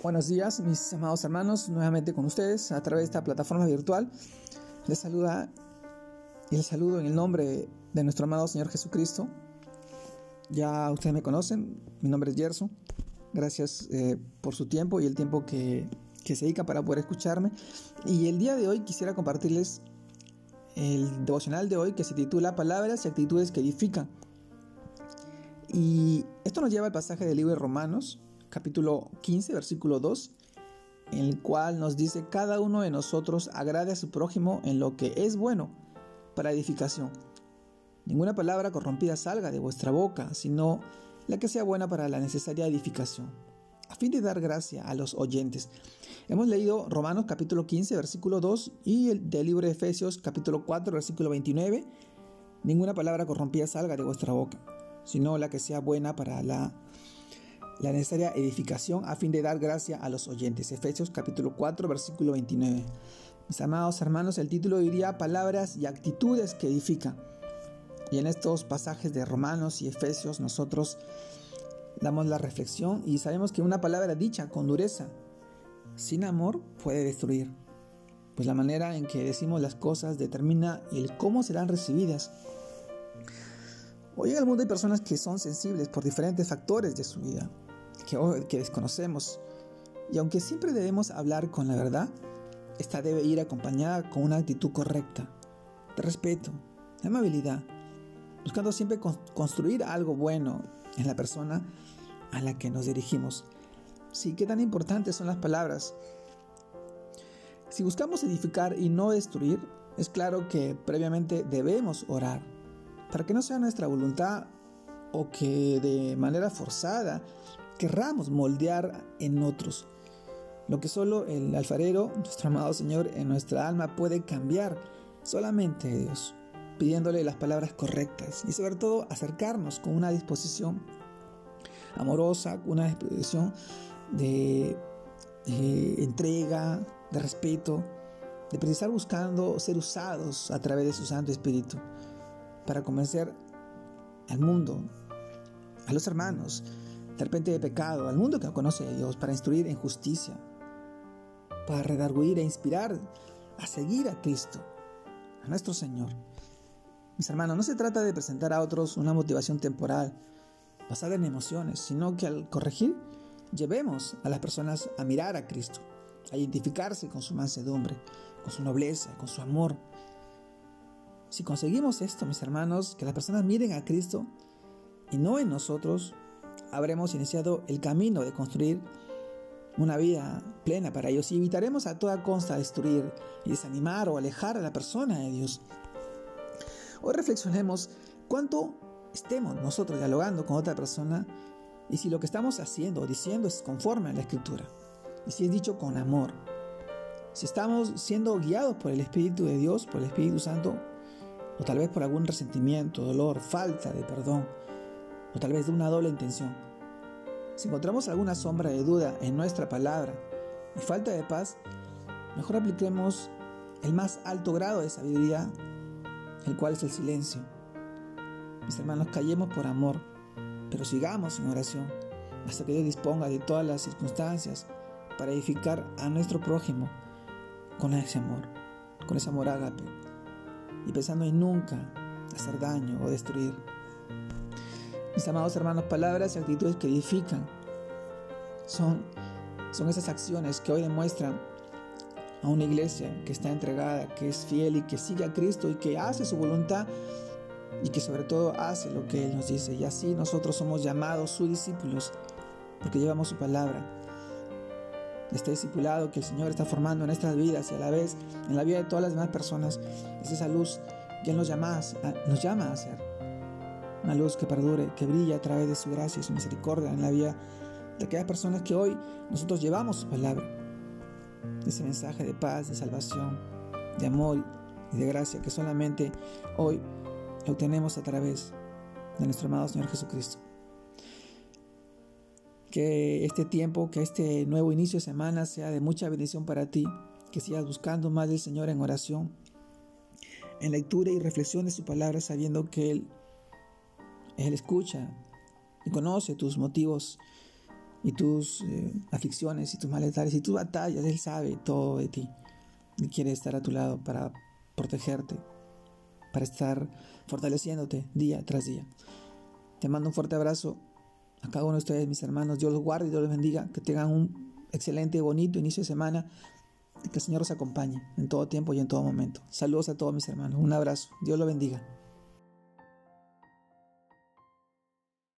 Buenos días, mis amados hermanos, nuevamente con ustedes a través de esta plataforma virtual. Les saluda y les saludo en el nombre de nuestro amado Señor Jesucristo. Ya ustedes me conocen, mi nombre es Gerson. Gracias eh, por su tiempo y el tiempo que, que se dedica para poder escucharme. Y el día de hoy quisiera compartirles el devocional de hoy que se titula Palabras y actitudes que edifican. Y esto nos lleva al pasaje del libro de Romanos, capítulo 15, versículo 2, en el cual nos dice, cada uno de nosotros agrade a su prójimo en lo que es bueno para edificación. Ninguna palabra corrompida salga de vuestra boca, sino la que sea buena para la necesaria edificación, a fin de dar gracia a los oyentes. Hemos leído Romanos capítulo 15, versículo 2 y el del libro de Efesios capítulo 4, versículo 29. Ninguna palabra corrompida salga de vuestra boca, sino la que sea buena para la la necesaria edificación a fin de dar gracia a los oyentes. Efesios capítulo 4, versículo 29. Mis amados hermanos, el título diría palabras y actitudes que edifican. Y en estos pasajes de Romanos y Efesios nosotros damos la reflexión y sabemos que una palabra dicha con dureza, sin amor, puede destruir. Pues la manera en que decimos las cosas determina el cómo serán recibidas. Hoy en el mundo hay personas que son sensibles por diferentes factores de su vida que, desconocemos. Y aunque siempre debemos hablar con la verdad, esta debe ir acompañada con una actitud correcta, de respeto, de amabilidad, buscando siempre construir algo bueno en la persona a la que nos dirigimos. Sí, qué tan importantes son las palabras. Si buscamos edificar y no destruir, es claro que previamente debemos orar, para que no sea nuestra voluntad o que de manera forzada querramos moldear en otros. Lo que solo el alfarero, nuestro amado Señor, en nuestra alma puede cambiar, solamente Dios, pidiéndole las palabras correctas y sobre todo acercarnos con una disposición amorosa, con una disposición de, de entrega, de respeto, de precisar buscando ser usados a través de su Santo Espíritu para convencer al mundo, a los hermanos, de repente de pecado, al mundo que no conoce a Dios, para instruir en justicia, para redarguir e inspirar a seguir a Cristo, a nuestro Señor. Mis hermanos, no se trata de presentar a otros una motivación temporal basada en emociones, sino que al corregir, llevemos a las personas a mirar a Cristo, a identificarse con su mansedumbre, con su nobleza, con su amor. Si conseguimos esto, mis hermanos, que las personas miren a Cristo y no en nosotros, habremos iniciado el camino de construir una vida plena para ellos y evitaremos a toda consta destruir y desanimar o alejar a la persona de Dios. Hoy reflexionemos cuánto estemos nosotros dialogando con otra persona y si lo que estamos haciendo o diciendo es conforme a la escritura y si es dicho con amor. Si estamos siendo guiados por el Espíritu de Dios, por el Espíritu Santo, o tal vez por algún resentimiento, dolor, falta de perdón, o tal vez de una doble intención. Si encontramos alguna sombra de duda en nuestra palabra y falta de paz, mejor apliquemos el más alto grado de sabiduría, el cual es el silencio. Mis hermanos, callemos por amor, pero sigamos en oración hasta que Dios disponga de todas las circunstancias para edificar a nuestro prójimo con ese amor, con ese amor ágape, y pensando en nunca hacer daño o destruir. Mis amados hermanos, palabras y actitudes que edifican son, son esas acciones que hoy demuestran a una iglesia que está entregada, que es fiel y que sigue a Cristo y que hace su voluntad y que sobre todo hace lo que Él nos dice. Y así nosotros somos llamados sus discípulos porque llevamos su palabra. Este discipulado que el Señor está formando en nuestras vidas y a la vez en la vida de todas las demás personas es esa luz que Él nos llama nos llama a hacer una luz que perdure, que brilla a través de su gracia y su misericordia en la vida de aquellas personas que hoy nosotros llevamos su palabra, ese mensaje de paz, de salvación, de amor y de gracia que solamente hoy lo obtenemos a través de nuestro amado Señor Jesucristo. Que este tiempo, que este nuevo inicio de semana sea de mucha bendición para ti, que sigas buscando más del Señor en oración, en lectura y reflexión de su palabra, sabiendo que Él él escucha y conoce tus motivos y tus eh, y tus malestares y tus batallas. Él sabe todo de ti y quiere estar a tu lado para protegerte, para estar fortaleciéndote día tras día. Te mando un fuerte abrazo a cada uno de ustedes, mis hermanos. Dios los guarde y Dios los bendiga. Que tengan un excelente bonito inicio de semana. Y que el Señor los acompañe en todo tiempo y en todo momento. Saludos a todos mis hermanos. Un abrazo. Dios los bendiga.